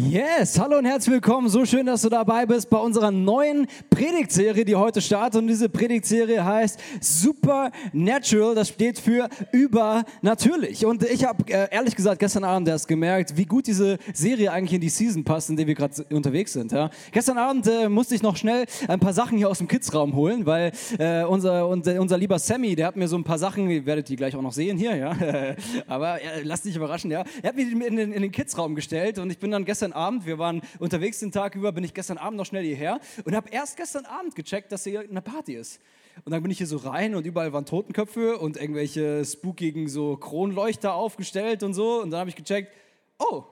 Yes, hallo und herzlich willkommen. So schön, dass du dabei bist bei unserer neuen Predigtserie, die heute startet. Und diese Predigtserie heißt Supernatural. Das steht für übernatürlich. Und ich habe äh, ehrlich gesagt gestern Abend erst gemerkt, wie gut diese Serie eigentlich in die Season passt, in der wir gerade unterwegs sind. Ja. Gestern Abend äh, musste ich noch schnell ein paar Sachen hier aus dem Kidsraum holen, weil äh, unser, unser, unser lieber Sammy, der hat mir so ein paar Sachen, ihr werdet die gleich auch noch sehen hier, ja. Aber äh, lasst dich überraschen, ja. Er hat mir die in den, in den Kidsraum gestellt und ich bin dann gestern gestern Abend, wir waren unterwegs den Tag über, bin ich gestern Abend noch schnell hierher und habe erst gestern Abend gecheckt, dass hier eine Party ist. Und dann bin ich hier so rein und überall waren Totenköpfe und irgendwelche spookigen so Kronleuchter aufgestellt und so. Und dann habe ich gecheckt, oh,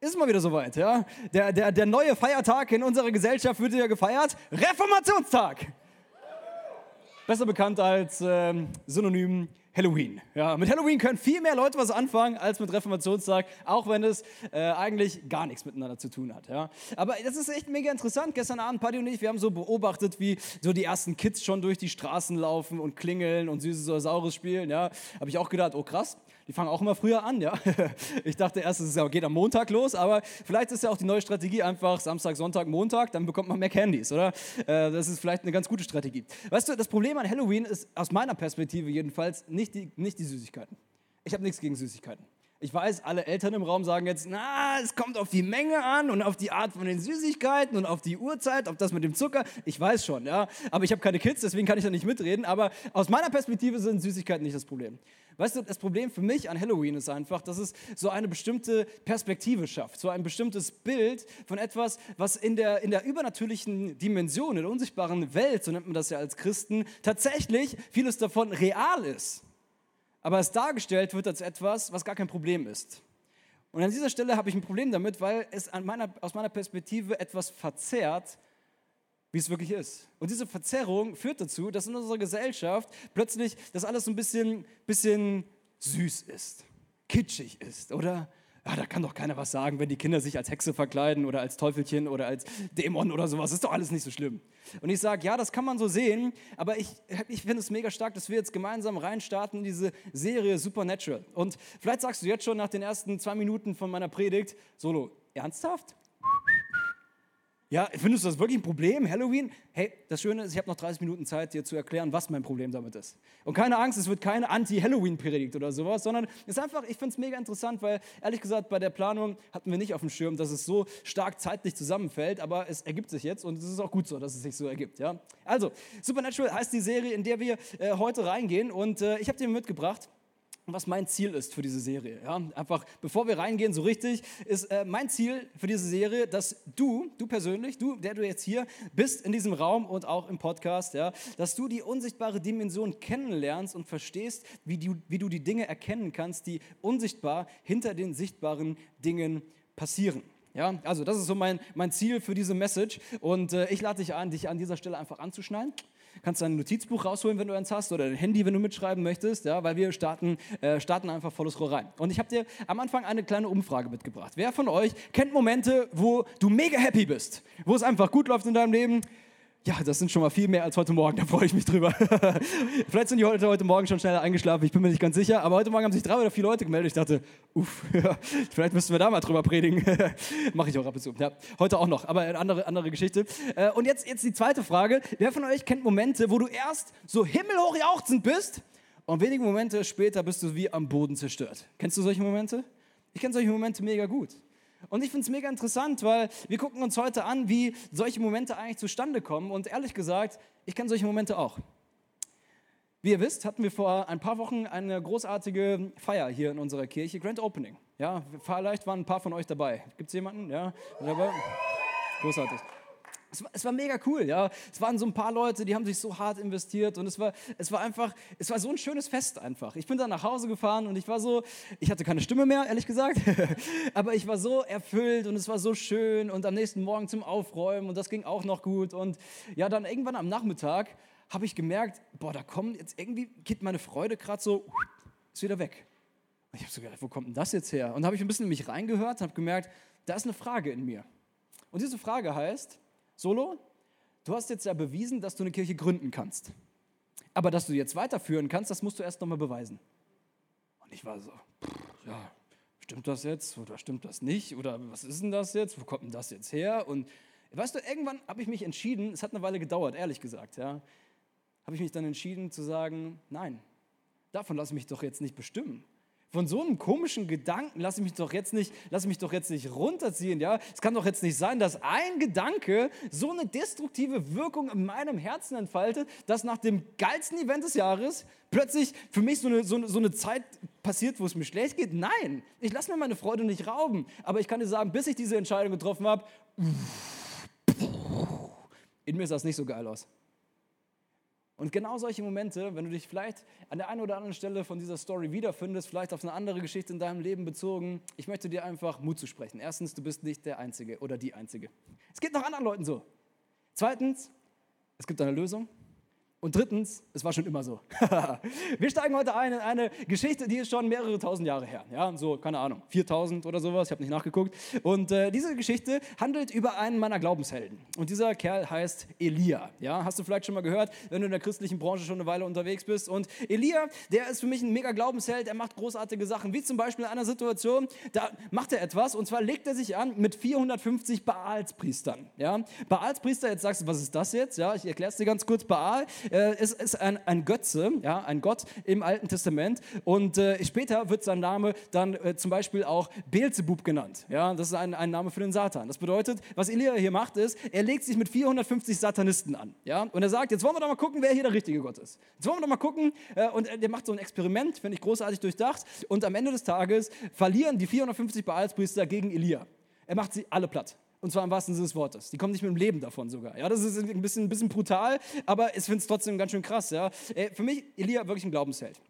ist mal wieder soweit, ja. Der, der, der neue Feiertag in unserer Gesellschaft wird ja gefeiert. Reformationstag. Besser bekannt als ähm, Synonym Halloween. Ja, mit Halloween können viel mehr Leute was anfangen als mit Reformationstag, auch wenn es äh, eigentlich gar nichts miteinander zu tun hat. Ja. Aber das ist echt mega interessant. Gestern Abend, Paddy und ich, wir haben so beobachtet, wie so die ersten Kids schon durch die Straßen laufen und klingeln und Süßes oder Saures spielen. Ja. Habe ich auch gedacht, oh krass, die fangen auch immer früher an, ja. Ich dachte erst, es geht am Montag los, aber vielleicht ist ja auch die neue Strategie einfach Samstag, Sonntag, Montag, dann bekommt man mehr Candies, oder? Äh, das ist vielleicht eine ganz gute Strategie. Weißt du, das Problem an Halloween ist aus meiner Perspektive jedenfalls nicht die, nicht die Süßigkeiten. Ich habe nichts gegen Süßigkeiten. Ich weiß, alle Eltern im Raum sagen jetzt, na, es kommt auf die Menge an und auf die Art von den Süßigkeiten und auf die Uhrzeit, auf das mit dem Zucker. Ich weiß schon, ja. Aber ich habe keine Kids, deswegen kann ich da nicht mitreden. Aber aus meiner Perspektive sind Süßigkeiten nicht das Problem. Weißt du, das Problem für mich an Halloween ist einfach, dass es so eine bestimmte Perspektive schafft, so ein bestimmtes Bild von etwas, was in der, in der übernatürlichen Dimension, in der unsichtbaren Welt, so nennt man das ja als Christen, tatsächlich vieles davon real ist aber es dargestellt wird als etwas, was gar kein Problem ist. Und an dieser Stelle habe ich ein Problem damit, weil es meiner, aus meiner Perspektive etwas verzerrt, wie es wirklich ist. Und diese Verzerrung führt dazu, dass in unserer Gesellschaft plötzlich das alles so ein bisschen, bisschen süß ist, kitschig ist, oder? Ja, da kann doch keiner was sagen, wenn die Kinder sich als Hexe verkleiden oder als Teufelchen oder als Dämon oder sowas. Ist doch alles nicht so schlimm. Und ich sage, ja, das kann man so sehen, aber ich, ich finde es mega stark, dass wir jetzt gemeinsam reinstarten in diese Serie Supernatural. Und vielleicht sagst du jetzt schon nach den ersten zwei Minuten von meiner Predigt, Solo, ernsthaft? Ja, findest du das wirklich ein Problem, Halloween? Hey, das Schöne ist, ich habe noch 30 Minuten Zeit, dir zu erklären, was mein Problem damit ist. Und keine Angst, es wird keine Anti-Halloween-Predigt oder sowas, sondern es ist einfach, ich finde es mega interessant, weil ehrlich gesagt, bei der Planung hatten wir nicht auf dem Schirm, dass es so stark zeitlich zusammenfällt, aber es ergibt sich jetzt und es ist auch gut so, dass es sich so ergibt. Ja? Also, Supernatural heißt die Serie, in der wir äh, heute reingehen und äh, ich habe dir mitgebracht was mein Ziel ist für diese Serie. Ja, einfach, bevor wir reingehen, so richtig, ist äh, mein Ziel für diese Serie, dass du, du persönlich, du, der du jetzt hier bist in diesem Raum und auch im Podcast, ja, dass du die unsichtbare Dimension kennenlernst und verstehst, wie du, wie du die Dinge erkennen kannst, die unsichtbar hinter den sichtbaren Dingen passieren. Ja, also das ist so mein, mein Ziel für diese Message und äh, ich lade dich ein, dich an dieser Stelle einfach anzuschneiden kannst dein Notizbuch rausholen, wenn du eins hast, oder dein Handy, wenn du mitschreiben möchtest, ja, weil wir starten, äh, starten einfach volles Rohr rein. Und ich habe dir am Anfang eine kleine Umfrage mitgebracht. Wer von euch kennt Momente, wo du mega happy bist, wo es einfach gut läuft in deinem Leben? Ja, das sind schon mal viel mehr als heute Morgen, da freue ich mich drüber. Vielleicht sind die heute, heute Morgen schon schneller eingeschlafen, ich bin mir nicht ganz sicher, aber heute Morgen haben sich drei oder vier Leute gemeldet. Ich dachte, uff, vielleicht müssten wir da mal drüber predigen. Mache ich auch ab und zu. Ja, heute auch noch, aber eine andere, andere Geschichte. Äh, und jetzt, jetzt die zweite Frage. Wer von euch kennt Momente, wo du erst so himmelhoch jauchzend bist und wenige Momente später bist du wie am Boden zerstört? Kennst du solche Momente? Ich kenne solche Momente mega gut. Und ich finde es mega interessant, weil wir gucken uns heute an, wie solche Momente eigentlich zustande kommen. Und ehrlich gesagt, ich kenne solche Momente auch. Wie ihr wisst, hatten wir vor ein paar Wochen eine großartige Feier hier in unserer Kirche, Grand Opening. Ja, vielleicht waren ein paar von euch dabei. Gibt es jemanden? Ja, dabei? Großartig. Es war, es war, mega cool, ja. Es waren so ein paar Leute, die haben sich so hart investiert und es war, es war einfach, es war so ein schönes Fest einfach. Ich bin dann nach Hause gefahren und ich war so, ich hatte keine Stimme mehr, ehrlich gesagt, aber ich war so erfüllt und es war so schön und am nächsten Morgen zum Aufräumen und das ging auch noch gut und ja, dann irgendwann am Nachmittag habe ich gemerkt, boah, da kommt jetzt irgendwie, geht meine Freude gerade so, ist wieder weg. Und ich habe so gedacht, wo kommt denn das jetzt her? Und habe ich ein bisschen in mich reingehört und habe gemerkt, da ist eine Frage in mir. Und diese Frage heißt, Solo, du hast jetzt ja bewiesen, dass du eine Kirche gründen kannst. Aber dass du jetzt weiterführen kannst, das musst du erst nochmal beweisen. Und ich war so, pff, ja, stimmt das jetzt oder stimmt das nicht oder was ist denn das jetzt, wo kommt denn das jetzt her? Und weißt du, irgendwann habe ich mich entschieden, es hat eine Weile gedauert, ehrlich gesagt, ja, habe ich mich dann entschieden zu sagen, nein, davon lasse ich mich doch jetzt nicht bestimmen. Von so einem komischen Gedanken lasse ich mich doch jetzt nicht, lasse mich doch jetzt nicht runterziehen, ja? Es kann doch jetzt nicht sein, dass ein Gedanke so eine destruktive Wirkung in meinem Herzen entfaltet, dass nach dem geilsten Event des Jahres plötzlich für mich so eine, so so eine Zeit passiert, wo es mir schlecht geht. Nein, ich lasse mir meine Freude nicht rauben. Aber ich kann dir sagen, bis ich diese Entscheidung getroffen habe, in mir sah es nicht so geil aus. Und genau solche Momente, wenn du dich vielleicht an der einen oder anderen Stelle von dieser Story wiederfindest, vielleicht auf eine andere Geschichte in deinem Leben bezogen, ich möchte dir einfach Mut zu sprechen. Erstens, du bist nicht der Einzige oder die Einzige. Es geht noch anderen Leuten so. Zweitens, es gibt eine Lösung. Und drittens, es war schon immer so. wir steigen heute ein in eine Geschichte, die ist schon mehrere tausend Jahre her. Ja, so, keine Ahnung, 4000 oder sowas, ich habe nicht nachgeguckt. Und äh, diese Geschichte handelt über einen meiner Glaubenshelden. Und dieser Kerl heißt Elia. Ja, hast du vielleicht schon mal gehört, wenn du in der christlichen Branche schon eine Weile unterwegs bist. Und Elia, der ist für mich ein mega Glaubensheld, er macht großartige Sachen, wie zum Beispiel in einer Situation, da macht er etwas, und zwar legt er sich an mit 450 Baalspriestern. Ja, Baalspriester, jetzt sagst du, was ist das jetzt? Ja, ich erkläre es dir ganz kurz. Baal äh, es ist ein, ein Götze, ja, ein Gott im Alten Testament. Und äh, später wird sein Name dann äh, zum Beispiel auch Beelzebub genannt. Ja, das ist ein, ein Name für den Satan. Das bedeutet, was Elia hier macht, ist, er legt sich mit 450 Satanisten an. Ja, und er sagt, jetzt wollen wir doch mal gucken, wer hier der richtige Gott ist. Jetzt wollen wir doch mal gucken. Äh, und der macht so ein Experiment, finde ich großartig durchdacht. Und am Ende des Tages verlieren die 450 Baalspriester gegen Elia. Er macht sie alle platt. Und zwar im wahrsten Sinne des Wortes. Die kommen nicht mit dem Leben davon sogar. Ja, das ist ein bisschen, ein bisschen brutal, aber ich finde es trotzdem ganz schön krass. Ja. Äh, für mich, Elia, wirklich ein Glaubensheld.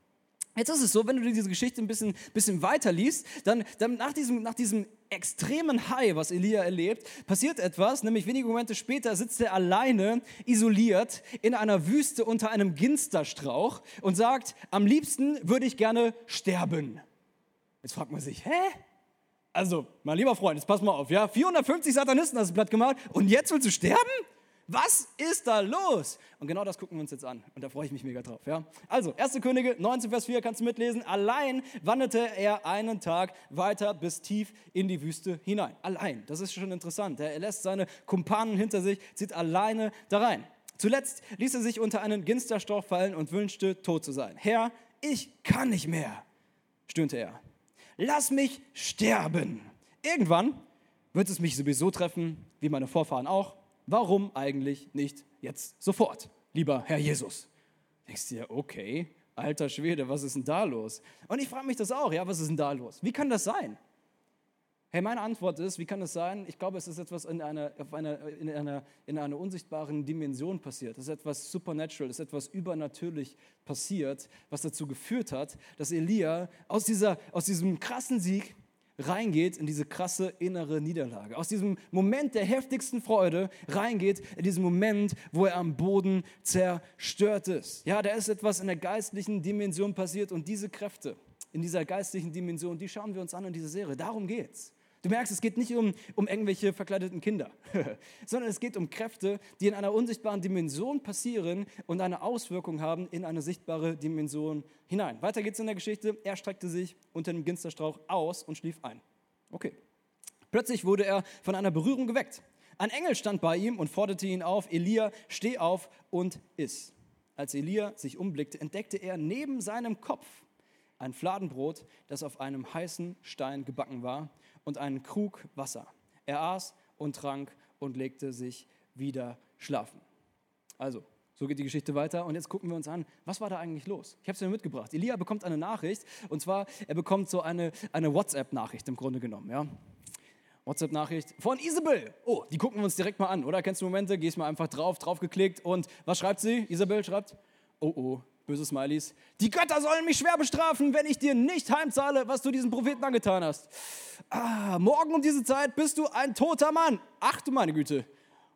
Jetzt ist es so, wenn du diese Geschichte ein bisschen, bisschen weiter liest, dann, dann nach, diesem, nach diesem extremen High, was Elia erlebt, passiert etwas, nämlich wenige Momente später sitzt er alleine, isoliert, in einer Wüste unter einem Ginsterstrauch und sagt, am liebsten würde ich gerne sterben. Jetzt fragt man sich, hä? Also, mein lieber Freund, jetzt pass mal auf, ja? 450 Satanisten hast du platt gemacht und jetzt willst du sterben? Was ist da los? Und genau das gucken wir uns jetzt an. Und da freue ich mich mega drauf. Ja? Also, 1. Könige 19, Vers 4 kannst du mitlesen. Allein wanderte er einen Tag weiter bis tief in die Wüste hinein. Allein. Das ist schon interessant. Er lässt seine Kumpanen hinter sich, zieht alleine da rein. Zuletzt ließ er sich unter einen Ginsterstrauch fallen und wünschte, tot zu sein. Herr, ich kann nicht mehr, stöhnte er lass mich sterben. Irgendwann wird es mich sowieso treffen, wie meine Vorfahren auch. Warum eigentlich nicht jetzt sofort, lieber Herr Jesus? Denkst du dir, okay, alter Schwede, was ist denn da los? Und ich frage mich das auch, ja, was ist denn da los? Wie kann das sein? Hey, meine Antwort ist, wie kann es sein? Ich glaube, es ist etwas in einer, einer, in einer, in einer unsichtbaren Dimension passiert. Es ist etwas supernatural, es ist etwas übernatürlich passiert, was dazu geführt hat, dass Elia aus, dieser, aus diesem krassen Sieg reingeht in diese krasse innere Niederlage. Aus diesem Moment der heftigsten Freude reingeht in diesen Moment, wo er am Boden zerstört ist. Ja, da ist etwas in der geistlichen Dimension passiert und diese Kräfte in dieser geistlichen Dimension, die schauen wir uns an in dieser Serie. Darum geht's. Du merkst, es geht nicht um, um irgendwelche verkleideten Kinder, sondern es geht um Kräfte, die in einer unsichtbaren Dimension passieren und eine Auswirkung haben in eine sichtbare Dimension hinein. Weiter geht's in der Geschichte. Er streckte sich unter dem Ginsterstrauch aus und schlief ein. Okay. Plötzlich wurde er von einer Berührung geweckt. Ein Engel stand bei ihm und forderte ihn auf, Elia, steh auf und iss. Als Elia sich umblickte, entdeckte er neben seinem Kopf ein Fladenbrot, das auf einem heißen Stein gebacken war, und einen Krug Wasser. Er aß und trank und legte sich wieder schlafen. Also, so geht die Geschichte weiter und jetzt gucken wir uns an, was war da eigentlich los? Ich habe es mir mitgebracht. Elia bekommt eine Nachricht und zwar, er bekommt so eine, eine WhatsApp-Nachricht im Grunde genommen. Ja? WhatsApp-Nachricht von Isabel. Oh, die gucken wir uns direkt mal an, oder? Kennst du Momente? Gehst mal einfach drauf, draufgeklickt und was schreibt sie? Isabel schreibt, oh oh, böse Smileys, die Götter sollen mich schwer bestrafen, wenn ich dir nicht heimzahle, was du diesem Propheten angetan hast. Ah, morgen um diese Zeit bist du ein toter Mann. Ach du meine Güte.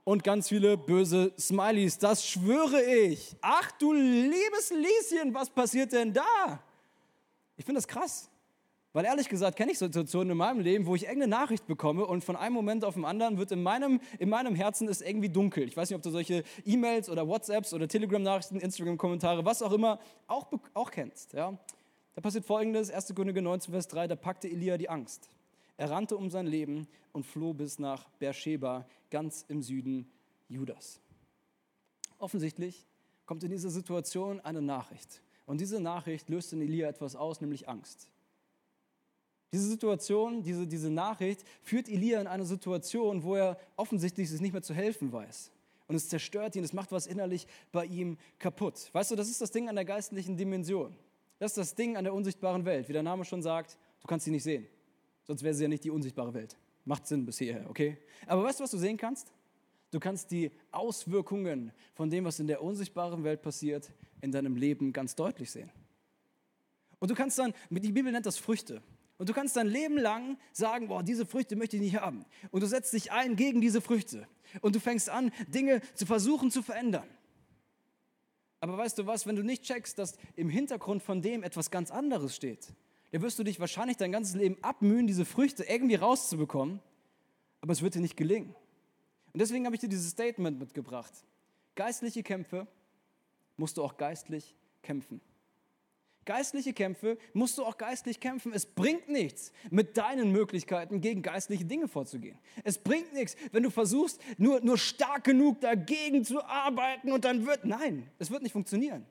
Und ganz viele böse Smileys, das schwöre ich. Ach du liebes Lieschen, was passiert denn da? Ich finde das krass. Weil ehrlich gesagt kenne ich Situationen in meinem Leben, wo ich irgendeine Nachricht bekomme und von einem Moment auf den anderen wird in meinem, in meinem Herzen ist irgendwie dunkel. Ich weiß nicht, ob du solche E-Mails oder WhatsApps oder Telegram-Nachrichten, Instagram-Kommentare, was auch immer, auch, auch kennst. Ja? Da passiert folgendes, 1. Könige 19, Vers 3, da packte Elia die Angst. Er rannte um sein Leben und floh bis nach Beersheba, ganz im Süden Judas. Offensichtlich kommt in dieser Situation eine Nachricht. Und diese Nachricht löst in Elia etwas aus, nämlich Angst. Diese Situation, diese, diese Nachricht führt Elia in eine Situation, wo er offensichtlich sich nicht mehr zu helfen weiß. Und es zerstört ihn, es macht was innerlich bei ihm kaputt. Weißt du, das ist das Ding an der geistlichen Dimension. Das ist das Ding an der unsichtbaren Welt. Wie der Name schon sagt, du kannst sie nicht sehen. Sonst wäre sie ja nicht die unsichtbare Welt. Macht Sinn bis hierher, okay? Aber weißt du, was du sehen kannst? Du kannst die Auswirkungen von dem, was in der unsichtbaren Welt passiert, in deinem Leben ganz deutlich sehen. Und du kannst dann, die Bibel nennt das Früchte. Und du kannst dein Leben lang sagen, boah, diese Früchte möchte ich nicht haben. Und du setzt dich ein gegen diese Früchte. Und du fängst an, Dinge zu versuchen zu verändern. Aber weißt du was, wenn du nicht checkst, dass im Hintergrund von dem etwas ganz anderes steht, dann wirst du dich wahrscheinlich dein ganzes Leben abmühen, diese Früchte irgendwie rauszubekommen. Aber es wird dir nicht gelingen. Und deswegen habe ich dir dieses Statement mitgebracht. Geistliche Kämpfe musst du auch geistlich kämpfen geistliche Kämpfe musst du auch geistlich kämpfen. Es bringt nichts, mit deinen Möglichkeiten gegen geistliche Dinge vorzugehen. Es bringt nichts, wenn du versuchst, nur, nur stark genug dagegen zu arbeiten und dann wird, nein, es wird nicht funktionieren.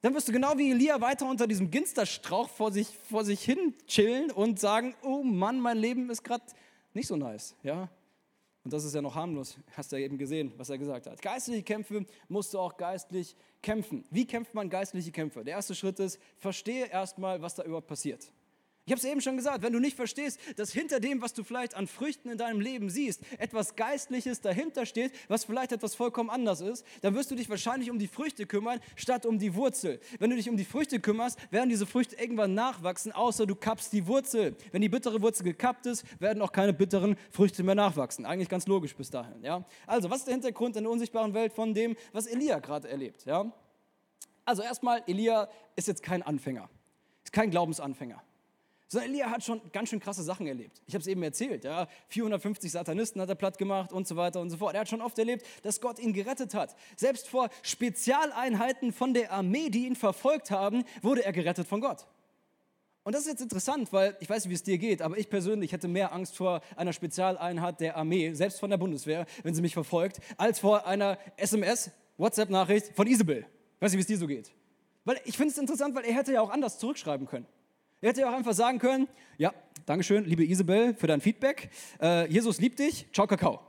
Dann wirst du genau wie Elia weiter unter diesem Ginsterstrauch vor sich, vor sich hin chillen und sagen, oh Mann, mein Leben ist gerade nicht so nice. Ja? Und das ist ja noch harmlos, hast du ja eben gesehen, was er gesagt hat. Geistliche Kämpfe musst du auch geistlich kämpfen. Wie kämpft man geistliche Kämpfe? Der erste Schritt ist, verstehe erstmal, was da überhaupt passiert. Ich habe es eben schon gesagt, wenn du nicht verstehst, dass hinter dem, was du vielleicht an Früchten in deinem Leben siehst, etwas Geistliches dahinter steht, was vielleicht etwas vollkommen anders ist, dann wirst du dich wahrscheinlich um die Früchte kümmern, statt um die Wurzel. Wenn du dich um die Früchte kümmerst, werden diese Früchte irgendwann nachwachsen, außer du kappst die Wurzel. Wenn die bittere Wurzel gekappt ist, werden auch keine bitteren Früchte mehr nachwachsen. Eigentlich ganz logisch bis dahin. Ja? Also, was ist der Hintergrund in der unsichtbaren Welt von dem, was Elia gerade erlebt? Ja? Also erstmal, Elia ist jetzt kein Anfänger, ist kein Glaubensanfänger. Sondern Elia hat schon ganz schön krasse Sachen erlebt. Ich habe es eben erzählt. Ja? 450 Satanisten hat er platt gemacht und so weiter und so fort. Er hat schon oft erlebt, dass Gott ihn gerettet hat. Selbst vor Spezialeinheiten von der Armee, die ihn verfolgt haben, wurde er gerettet von Gott. Und das ist jetzt interessant, weil ich weiß nicht, wie es dir geht, aber ich persönlich hätte mehr Angst vor einer Spezialeinheit der Armee, selbst von der Bundeswehr, wenn sie mich verfolgt, als vor einer SMS, WhatsApp-Nachricht von Isabel. Ich weiß nicht, wie es dir so geht. Weil ich finde es interessant, weil er hätte ja auch anders zurückschreiben können. Er hätte ja auch einfach sagen können, ja, Dankeschön, liebe Isabel, für dein Feedback. Äh, Jesus liebt dich, ciao Kakao.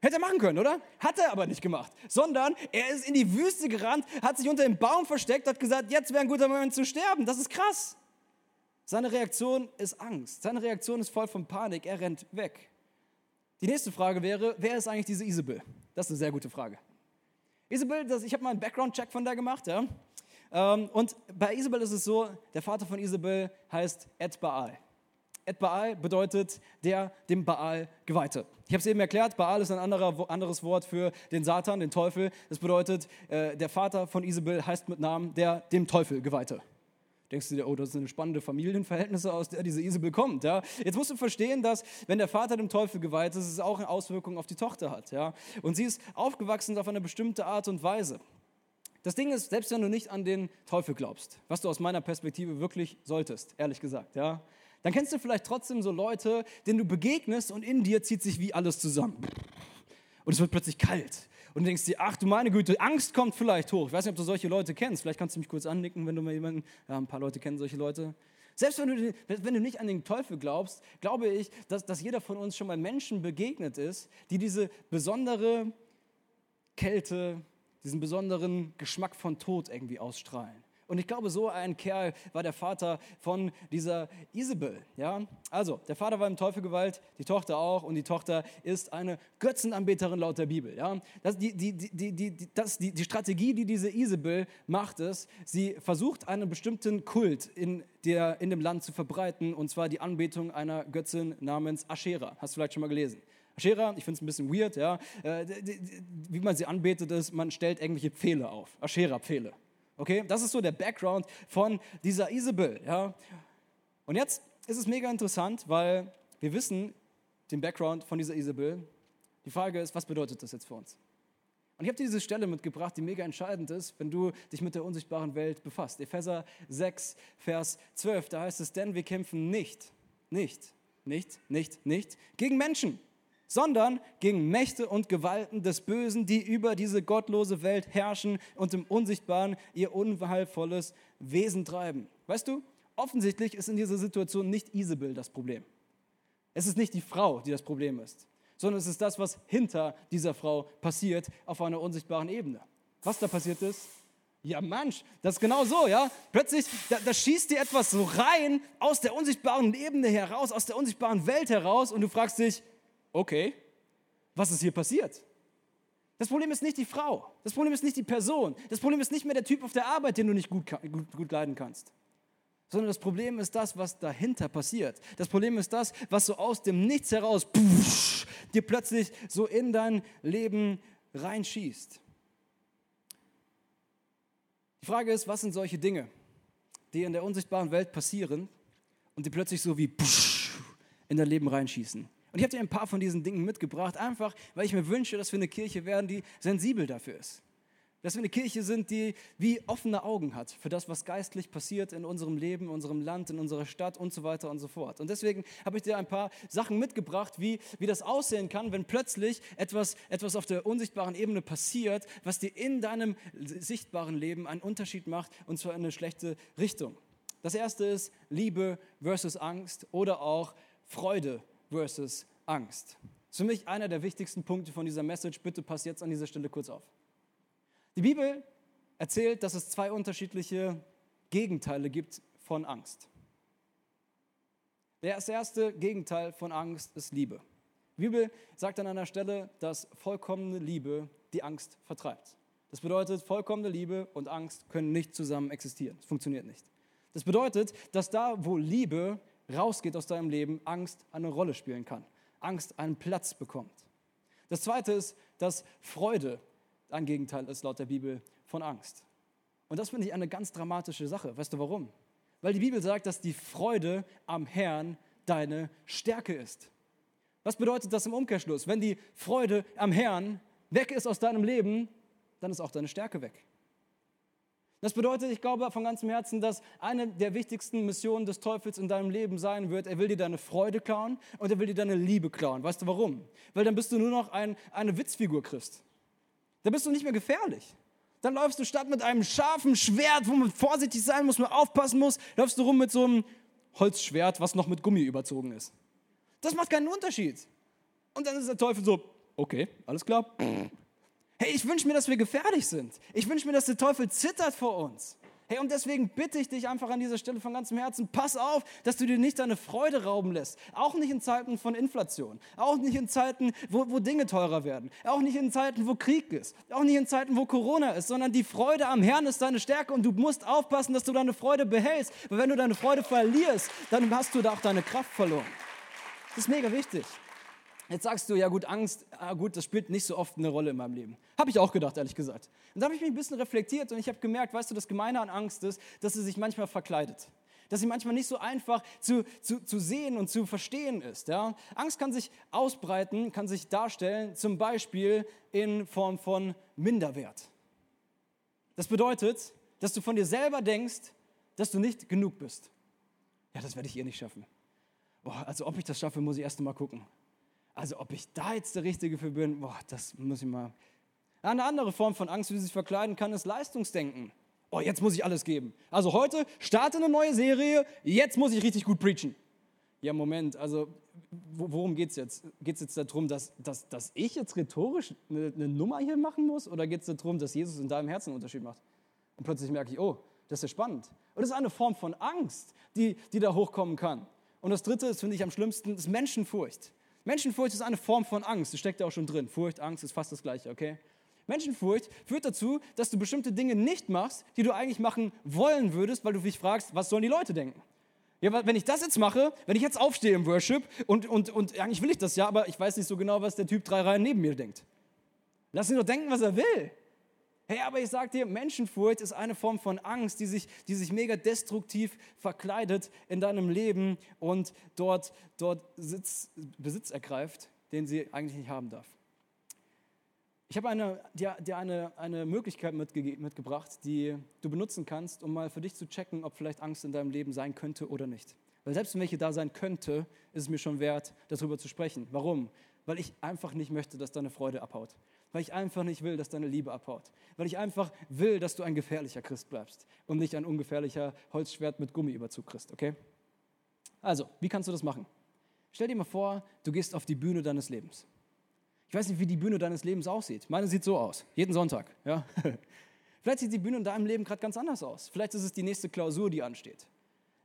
Hätte er machen können, oder? Hat er aber nicht gemacht, sondern er ist in die Wüste gerannt, hat sich unter dem Baum versteckt, hat gesagt, jetzt wäre ein guter Moment zu sterben. Das ist krass. Seine Reaktion ist Angst. Seine Reaktion ist voll von Panik. Er rennt weg. Die nächste Frage wäre, wer ist eigentlich diese Isabel? Das ist eine sehr gute Frage. Isabel, das, ich habe mal einen Background-Check von der gemacht. Ja? Ähm, und bei Isabel ist es so, der Vater von Isabel heißt Ed Baal. Ed Baal bedeutet der dem Baal Geweihte. Ich habe es eben erklärt, Baal ist ein anderer, anderes Wort für den Satan, den Teufel. Das bedeutet, äh, der Vater von Isabel heißt mit Namen der dem Teufel Geweihte. Denkst du dir, oh, das sind spannende Familienverhältnisse, aus der diese Isabel kommt. Ja? Jetzt musst du verstehen, dass wenn der Vater dem Teufel geweiht ist, es auch eine Auswirkung auf die Tochter hat. Ja? Und sie ist aufgewachsen auf eine bestimmte Art und Weise. Das Ding ist, selbst wenn du nicht an den Teufel glaubst, was du aus meiner Perspektive wirklich solltest, ehrlich gesagt, ja, dann kennst du vielleicht trotzdem so Leute, denen du begegnest und in dir zieht sich wie alles zusammen. Und es wird plötzlich kalt. Und du denkst dir, ach du meine Güte, Angst kommt vielleicht hoch. Ich weiß nicht, ob du solche Leute kennst. Vielleicht kannst du mich kurz annicken, wenn du mal jemanden, ja, ein paar Leute kennen solche Leute. Selbst wenn du, wenn du nicht an den Teufel glaubst, glaube ich, dass, dass jeder von uns schon mal Menschen begegnet ist, die diese besondere Kälte, diesen besonderen Geschmack von Tod irgendwie ausstrahlen. Und ich glaube, so ein Kerl war der Vater von dieser Isabel. Ja? Also, der Vater war im Teufel gewalt, die Tochter auch, und die Tochter ist eine Götzenanbeterin laut der Bibel. Ja? Das, die, die, die, die, das, die, die Strategie, die diese Isabel macht, ist, sie versucht, einen bestimmten Kult in, der, in dem Land zu verbreiten, und zwar die Anbetung einer Götzin namens Aschera. Hast du vielleicht schon mal gelesen? Aschera, ich finde es ein bisschen weird, ja. Äh, wie man sie anbetet, ist, man stellt irgendwelche Pfähle auf. Aschera-Pfähle. Okay, das ist so der Background von dieser Isabel, ja. Und jetzt ist es mega interessant, weil wir wissen den Background von dieser Isabel. Die Frage ist, was bedeutet das jetzt für uns? Und ich habe dir diese Stelle mitgebracht, die mega entscheidend ist, wenn du dich mit der unsichtbaren Welt befasst. Epheser 6, Vers 12, da heißt es, denn wir kämpfen nicht, nicht, nicht, nicht, nicht gegen Menschen, sondern gegen Mächte und Gewalten des Bösen, die über diese gottlose Welt herrschen und im Unsichtbaren ihr unheilvolles Wesen treiben. Weißt du, offensichtlich ist in dieser Situation nicht Isabel das Problem. Es ist nicht die Frau, die das Problem ist sondern es ist das, was hinter dieser Frau passiert auf einer unsichtbaren Ebene. Was da passiert ist? Ja, Mensch, das ist genau so, ja. Plötzlich, da, da schießt dir etwas so rein aus der unsichtbaren Ebene heraus, aus der unsichtbaren Welt heraus und du fragst dich, okay, was ist hier passiert? Das Problem ist nicht die Frau, das Problem ist nicht die Person, das Problem ist nicht mehr der Typ auf der Arbeit, den du nicht gut, gut, gut leiden kannst sondern das Problem ist das, was dahinter passiert. Das Problem ist das, was so aus dem Nichts heraus pfusch, dir plötzlich so in dein Leben reinschießt. Die Frage ist, was sind solche Dinge, die in der unsichtbaren Welt passieren und die plötzlich so wie pfusch, in dein Leben reinschießen? Und ich habe dir ein paar von diesen Dingen mitgebracht, einfach weil ich mir wünsche, dass wir eine Kirche werden, die sensibel dafür ist dass wir eine Kirche sind, die wie offene Augen hat für das, was geistlich passiert in unserem Leben, in unserem Land, in unserer Stadt und so weiter und so fort. Und deswegen habe ich dir ein paar Sachen mitgebracht, wie, wie das aussehen kann, wenn plötzlich etwas, etwas auf der unsichtbaren Ebene passiert, was dir in deinem sichtbaren Leben einen Unterschied macht und zwar in eine schlechte Richtung. Das erste ist Liebe versus Angst oder auch Freude versus Angst. Für mich einer der wichtigsten Punkte von dieser Message. Bitte pass jetzt an dieser Stelle kurz auf. Die Bibel erzählt, dass es zwei unterschiedliche Gegenteile gibt von Angst. Das erste Gegenteil von Angst ist Liebe. Die Bibel sagt an einer Stelle, dass vollkommene Liebe die Angst vertreibt. Das bedeutet, vollkommene Liebe und Angst können nicht zusammen existieren. Es funktioniert nicht. Das bedeutet, dass da, wo Liebe rausgeht aus deinem Leben, Angst eine Rolle spielen kann. Angst einen Platz bekommt. Das zweite ist, dass Freude ein Gegenteil ist laut der Bibel von Angst. Und das finde ich eine ganz dramatische Sache. Weißt du warum? Weil die Bibel sagt, dass die Freude am Herrn deine Stärke ist. Was bedeutet das im Umkehrschluss? Wenn die Freude am Herrn weg ist aus deinem Leben, dann ist auch deine Stärke weg. Das bedeutet, ich glaube von ganzem Herzen, dass eine der wichtigsten Missionen des Teufels in deinem Leben sein wird, er will dir deine Freude klauen und er will dir deine Liebe klauen. Weißt du warum? Weil dann bist du nur noch ein, eine Witzfigur Christ. Da bist du nicht mehr gefährlich. Dann läufst du statt mit einem scharfen Schwert, wo man vorsichtig sein muss, man aufpassen muss, läufst du rum mit so einem Holzschwert, was noch mit Gummi überzogen ist. Das macht keinen Unterschied. Und dann ist der Teufel so, okay, alles klar. Hey, ich wünsche mir, dass wir gefährlich sind. Ich wünsche mir, dass der Teufel zittert vor uns. Hey, und deswegen bitte ich dich einfach an dieser Stelle von ganzem Herzen, pass auf, dass du dir nicht deine Freude rauben lässt. Auch nicht in Zeiten von Inflation. Auch nicht in Zeiten, wo, wo Dinge teurer werden. Auch nicht in Zeiten, wo Krieg ist. Auch nicht in Zeiten, wo Corona ist. Sondern die Freude am Herrn ist deine Stärke und du musst aufpassen, dass du deine Freude behältst. Weil wenn du deine Freude verlierst, dann hast du da auch deine Kraft verloren. Das ist mega wichtig. Jetzt sagst du, ja gut, Angst, ah gut, das spielt nicht so oft eine Rolle in meinem Leben. Habe ich auch gedacht, ehrlich gesagt. Und da habe ich mich ein bisschen reflektiert und ich habe gemerkt, weißt du, das Gemeine an Angst ist, dass sie sich manchmal verkleidet. Dass sie manchmal nicht so einfach zu, zu, zu sehen und zu verstehen ist. Ja? Angst kann sich ausbreiten, kann sich darstellen, zum Beispiel in Form von Minderwert. Das bedeutet, dass du von dir selber denkst, dass du nicht genug bist. Ja, das werde ich eh nicht schaffen. Boah, also ob ich das schaffe, muss ich erst mal gucken. Also ob ich da jetzt der Richtige für bin, boah, das muss ich mal. Eine andere Form von Angst, wie sie sich verkleiden kann, ist Leistungsdenken. Oh, jetzt muss ich alles geben. Also heute starte eine neue Serie, jetzt muss ich richtig gut preachen. Ja, Moment, also worum geht es jetzt? Geht es jetzt darum, dass, dass, dass ich jetzt rhetorisch eine, eine Nummer hier machen muss? Oder geht es darum, dass Jesus in deinem Herzen einen Unterschied macht? Und plötzlich merke ich, oh, das ist ja spannend. Und das ist eine Form von Angst, die, die da hochkommen kann. Und das dritte ist, finde ich am schlimmsten, ist Menschenfurcht. Menschenfurcht ist eine Form von Angst. Das steckt ja auch schon drin. Furcht, Angst ist fast das Gleiche, okay? Menschenfurcht führt dazu, dass du bestimmte Dinge nicht machst, die du eigentlich machen wollen würdest, weil du dich fragst, was sollen die Leute denken? Ja, wenn ich das jetzt mache, wenn ich jetzt aufstehe im Worship und, und, und eigentlich will ich das ja, aber ich weiß nicht so genau, was der Typ drei Reihen neben mir denkt. Lass ihn doch denken, was er will. Hey, aber ich sag dir, Menschenfurcht ist eine Form von Angst, die sich, die sich mega destruktiv verkleidet in deinem Leben und dort, dort Sitz, Besitz ergreift, den sie eigentlich nicht haben darf. Ich habe eine, dir, dir eine, eine Möglichkeit mitge mitgebracht, die du benutzen kannst, um mal für dich zu checken, ob vielleicht Angst in deinem Leben sein könnte oder nicht. Weil selbst wenn welche da sein könnte, ist es mir schon wert, darüber zu sprechen. Warum? Weil ich einfach nicht möchte, dass deine Freude abhaut. Weil ich einfach nicht will, dass deine Liebe abhaut. Weil ich einfach will, dass du ein gefährlicher Christ bleibst und nicht ein ungefährlicher Holzschwert mit Gummiüberzug Christ, okay? Also, wie kannst du das machen? Stell dir mal vor, du gehst auf die Bühne deines Lebens. Ich weiß nicht, wie die Bühne deines Lebens aussieht. Meine sieht so aus, jeden Sonntag. Ja? Vielleicht sieht die Bühne in deinem Leben gerade ganz anders aus. Vielleicht ist es die nächste Klausur, die ansteht.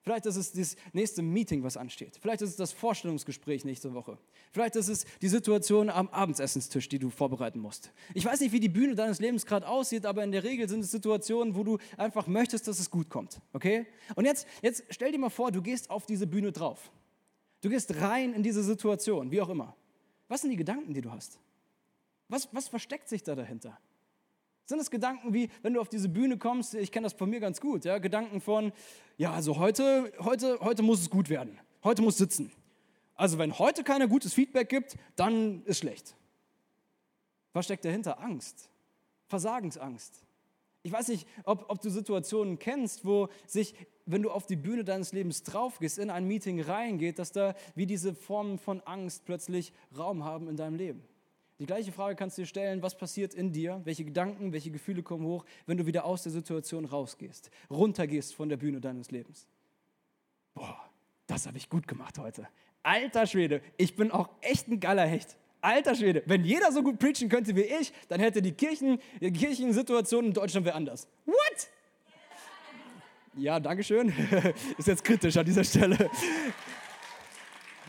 Vielleicht ist es das nächste Meeting, was ansteht. Vielleicht ist es das Vorstellungsgespräch nächste Woche. Vielleicht ist es die Situation am Abendsessenstisch, die du vorbereiten musst. Ich weiß nicht, wie die Bühne deines Lebens gerade aussieht, aber in der Regel sind es Situationen, wo du einfach möchtest, dass es gut kommt. Okay? Und jetzt, jetzt stell dir mal vor, du gehst auf diese Bühne drauf. Du gehst rein in diese Situation, wie auch immer. Was sind die Gedanken, die du hast? Was, was versteckt sich da dahinter? Sind es Gedanken wie, wenn du auf diese Bühne kommst, ich kenne das von mir ganz gut, ja, Gedanken von, ja, also heute, heute, heute muss es gut werden. Heute muss sitzen. Also wenn heute keiner gutes Feedback gibt, dann ist schlecht. Was steckt dahinter? Angst. Versagensangst. Ich weiß nicht, ob, ob du Situationen kennst, wo sich, wenn du auf die Bühne deines Lebens draufgehst, in ein Meeting reingeht, dass da wie diese Formen von Angst plötzlich Raum haben in deinem Leben. Die gleiche Frage kannst du dir stellen, was passiert in dir, welche Gedanken, welche Gefühle kommen hoch, wenn du wieder aus der Situation rausgehst, runtergehst von der Bühne deines Lebens. Boah, das habe ich gut gemacht heute. Alter Schwede, ich bin auch echt ein geiler Hecht. Alter Schwede, wenn jeder so gut preachen könnte wie ich, dann hätte die, Kirchen, die Kirchensituation in Deutschland wer anders. What? Ja, Dankeschön. Ist jetzt kritisch an dieser Stelle.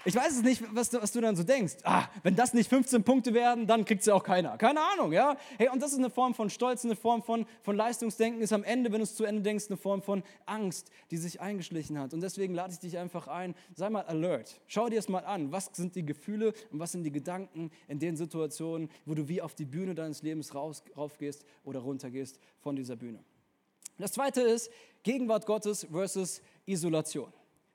Ich weiß es nicht, was du, was du dann so denkst. Ah, wenn das nicht 15 Punkte werden, dann kriegt sie auch keiner. Keine Ahnung, ja? Hey, und das ist eine Form von Stolz, eine Form von, von Leistungsdenken, ist am Ende, wenn du es zu Ende denkst, eine Form von Angst, die sich eingeschlichen hat. Und deswegen lade ich dich einfach ein, sei mal alert. Schau dir es mal an. Was sind die Gefühle und was sind die Gedanken in den Situationen, wo du wie auf die Bühne deines Lebens raus, raufgehst oder runtergehst von dieser Bühne. Das zweite ist Gegenwart Gottes versus Isolation.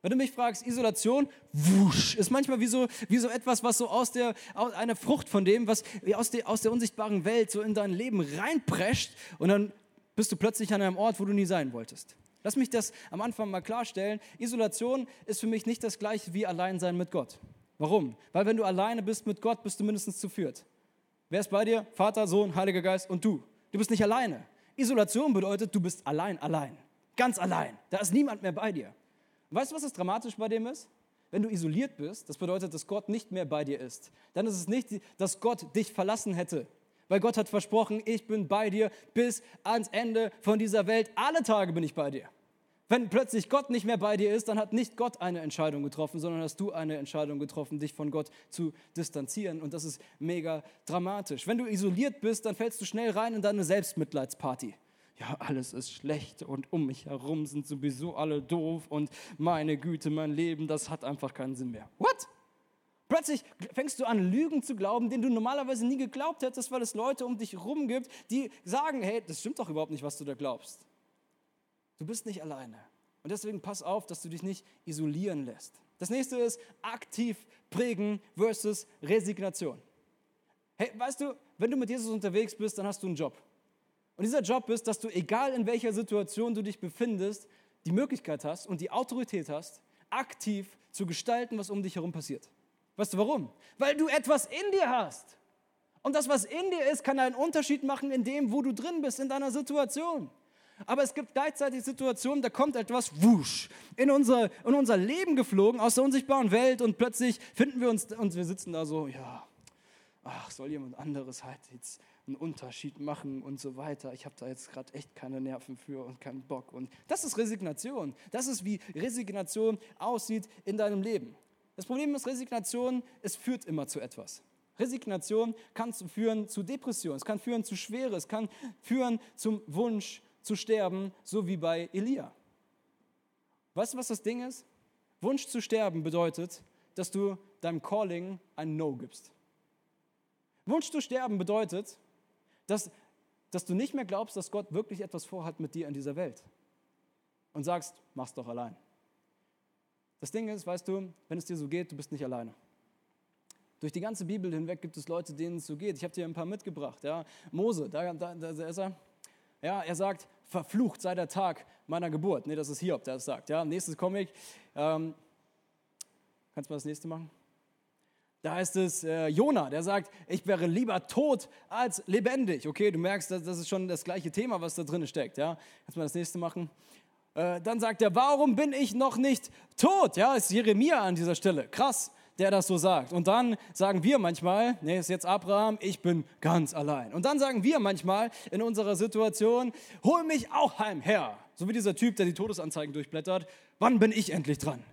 Wenn du mich fragst, Isolation, wusch, ist manchmal wie so, wie so etwas, was so aus der, aus einer Frucht von dem, was aus der, aus der unsichtbaren Welt so in dein Leben reinprescht und dann bist du plötzlich an einem Ort, wo du nie sein wolltest. Lass mich das am Anfang mal klarstellen. Isolation ist für mich nicht das gleiche wie Alleinsein mit Gott. Warum? Weil wenn du alleine bist mit Gott, bist du mindestens zu viert. Wer ist bei dir? Vater, Sohn, Heiliger Geist und du. Du bist nicht alleine. Isolation bedeutet, du bist allein, allein. Ganz allein. Da ist niemand mehr bei dir. Weißt du, was das dramatisch bei dem ist? Wenn du isoliert bist, das bedeutet, dass Gott nicht mehr bei dir ist. Dann ist es nicht, dass Gott dich verlassen hätte. Weil Gott hat versprochen, ich bin bei dir bis ans Ende von dieser Welt. Alle Tage bin ich bei dir. Wenn plötzlich Gott nicht mehr bei dir ist, dann hat nicht Gott eine Entscheidung getroffen, sondern hast du eine Entscheidung getroffen, dich von Gott zu distanzieren. Und das ist mega dramatisch. Wenn du isoliert bist, dann fällst du schnell rein in deine Selbstmitleidsparty ja, alles ist schlecht und um mich herum sind sowieso alle doof und meine Güte, mein Leben, das hat einfach keinen Sinn mehr. What? Plötzlich fängst du an, Lügen zu glauben, denen du normalerweise nie geglaubt hättest, weil es Leute um dich herum gibt, die sagen, hey, das stimmt doch überhaupt nicht, was du da glaubst. Du bist nicht alleine. Und deswegen pass auf, dass du dich nicht isolieren lässt. Das nächste ist aktiv prägen versus Resignation. Hey, weißt du, wenn du mit Jesus unterwegs bist, dann hast du einen Job. Und dieser Job ist, dass du, egal in welcher Situation du dich befindest, die Möglichkeit hast und die Autorität hast, aktiv zu gestalten, was um dich herum passiert. Weißt du warum? Weil du etwas in dir hast. Und das, was in dir ist, kann einen Unterschied machen in dem, wo du drin bist, in deiner Situation. Aber es gibt gleichzeitig Situationen, da kommt etwas wusch in unser, in unser Leben geflogen aus der unsichtbaren Welt und plötzlich finden wir uns und wir sitzen da so, ja, ach, soll jemand anderes halt jetzt einen Unterschied machen und so weiter. Ich habe da jetzt gerade echt keine Nerven für und keinen Bock. Und das ist Resignation. Das ist, wie Resignation aussieht in deinem Leben. Das Problem ist Resignation, es führt immer zu etwas. Resignation kann führen zu Depression, es kann führen zu Schwere, es kann führen zum Wunsch zu sterben, so wie bei Elia. Weißt du, was das Ding ist? Wunsch zu sterben bedeutet, dass du deinem Calling ein No gibst. Wunsch zu sterben bedeutet, dass, dass du nicht mehr glaubst, dass Gott wirklich etwas vorhat mit dir in dieser Welt. Und sagst, mach's doch allein. Das Ding ist, weißt du, wenn es dir so geht, du bist nicht alleine. Durch die ganze Bibel hinweg gibt es Leute, denen es so geht. Ich habe dir ein paar mitgebracht. Ja. Mose, da, da, da ist er. Ja, er sagt, verflucht sei der Tag meiner Geburt. Nee, das ist Hiob, der das sagt. Ja, nächstes Comic. Ähm, kannst du mal das nächste machen? Da heißt es äh, Jona, der sagt, ich wäre lieber tot als lebendig. Okay, du merkst, das, das ist schon das gleiche Thema, was da drin steckt. Ja, kannst du mal das nächste machen? Äh, dann sagt er, warum bin ich noch nicht tot? Ja, ist Jeremia an dieser Stelle. Krass der das so sagt. Und dann sagen wir manchmal, nee, ist jetzt Abraham, ich bin ganz allein. Und dann sagen wir manchmal in unserer Situation, hol mich auch heimher. So wie dieser Typ, der die Todesanzeigen durchblättert. Wann bin ich endlich dran?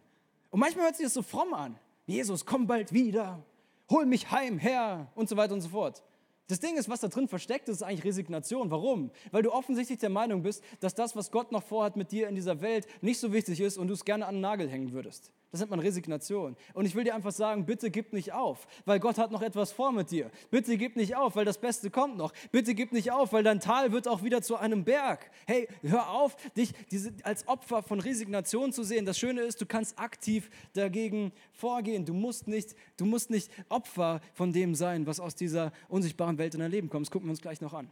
Und manchmal hört sich das so fromm an. Jesus, komm bald wieder. Hol mich heimher und so weiter und so fort. Das Ding ist, was da drin versteckt ist, ist eigentlich Resignation. Warum? Weil du offensichtlich der Meinung bist, dass das, was Gott noch vorhat mit dir in dieser Welt, nicht so wichtig ist und du es gerne an den Nagel hängen würdest. Das nennt man Resignation. Und ich will dir einfach sagen, bitte gib nicht auf, weil Gott hat noch etwas vor mit dir. Bitte gib nicht auf, weil das Beste kommt noch. Bitte gib nicht auf, weil dein Tal wird auch wieder zu einem Berg. Hey, hör auf, dich diese, als Opfer von Resignation zu sehen. Das Schöne ist, du kannst aktiv dagegen vorgehen. Du musst nicht, du musst nicht Opfer von dem sein, was aus dieser unsichtbaren Welt in dein Leben kommt. Das gucken wir uns gleich noch an.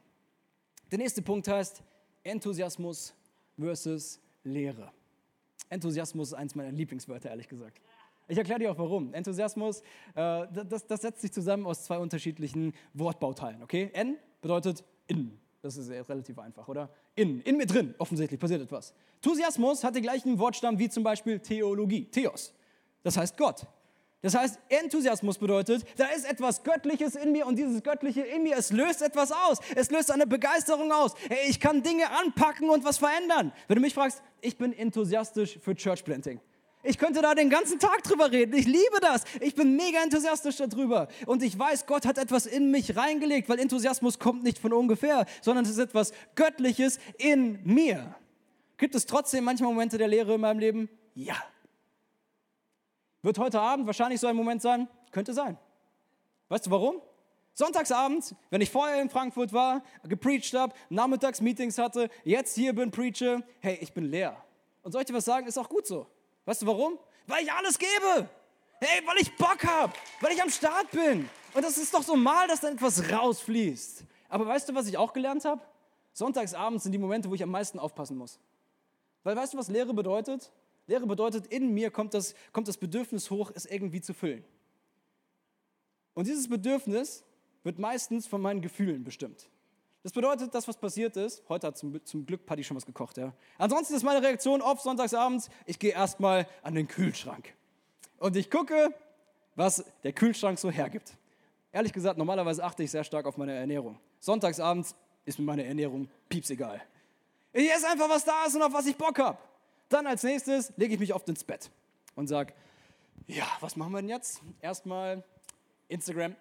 Der nächste Punkt heißt Enthusiasmus versus Lehre. Enthusiasmus ist eins meiner Lieblingswörter, ehrlich gesagt. Ich erkläre dir auch warum. Enthusiasmus, äh, das, das, setzt sich zusammen aus zwei unterschiedlichen Wortbauteilen. Okay? N bedeutet in. Das ist relativ einfach, oder? In, in mir drin, offensichtlich passiert etwas. Enthusiasmus hat den gleichen Wortstamm wie zum Beispiel Theologie, Theos. Das heißt Gott. Das heißt, Enthusiasmus bedeutet, da ist etwas Göttliches in mir und dieses Göttliche in mir, es löst etwas aus. Es löst eine Begeisterung aus. Hey, ich kann Dinge anpacken und was verändern. Wenn du mich fragst, ich bin enthusiastisch für Church Planting. Ich könnte da den ganzen Tag drüber reden. Ich liebe das. Ich bin mega enthusiastisch darüber. Und ich weiß, Gott hat etwas in mich reingelegt, weil Enthusiasmus kommt nicht von ungefähr, sondern es ist etwas Göttliches in mir. Gibt es trotzdem manchmal Momente der Lehre in meinem Leben? Ja. Wird heute Abend wahrscheinlich so ein Moment sein? Könnte sein. Weißt du warum? Sonntagsabends, wenn ich vorher in Frankfurt war, gepreacht habe, nachmittags Meetings hatte, jetzt hier bin, preache, hey, ich bin leer. Und soll ich dir was sagen, ist auch gut so. Weißt du warum? Weil ich alles gebe. Hey, weil ich Bock habe, weil ich am Start bin. Und das ist doch so mal, dass dann etwas rausfließt. Aber weißt du, was ich auch gelernt habe? Sonntagsabends sind die Momente, wo ich am meisten aufpassen muss. Weil weißt du, was Lehre bedeutet? Lehre bedeutet, in mir kommt das, kommt das Bedürfnis hoch, es irgendwie zu füllen. Und dieses Bedürfnis wird meistens von meinen Gefühlen bestimmt. Das bedeutet, das, was passiert ist, heute hat zum, zum Glück Paddy schon was gekocht, ja. Ansonsten ist meine Reaktion oft sonntagsabends, ich gehe erstmal an den Kühlschrank. Und ich gucke, was der Kühlschrank so hergibt. Ehrlich gesagt, normalerweise achte ich sehr stark auf meine Ernährung. Sonntagsabends ist mir meine Ernährung piepsegal. Ich esse einfach, was da ist und auf was ich Bock habe. Dann als nächstes lege ich mich oft ins Bett und sage, ja, was machen wir denn jetzt? Erstmal Instagram.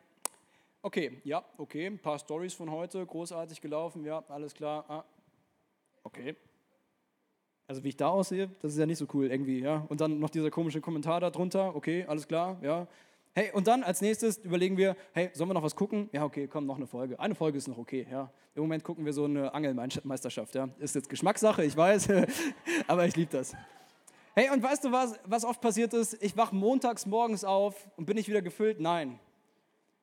Okay, ja, okay, ein paar Stories von heute, großartig gelaufen, ja, alles klar. Ah, okay. Also wie ich da aussehe, das ist ja nicht so cool irgendwie, ja. Und dann noch dieser komische Kommentar da drunter, okay, alles klar, ja. Hey, und dann als nächstes überlegen wir, hey, sollen wir noch was gucken? Ja, okay, komm, noch eine Folge. Eine Folge ist noch okay, ja. Im Moment gucken wir so eine Angelmeisterschaft, ja. Ist jetzt Geschmackssache, ich weiß, aber ich liebe das. Hey, und weißt du was, was oft passiert ist? Ich wache montags morgens auf und bin ich wieder gefüllt? Nein.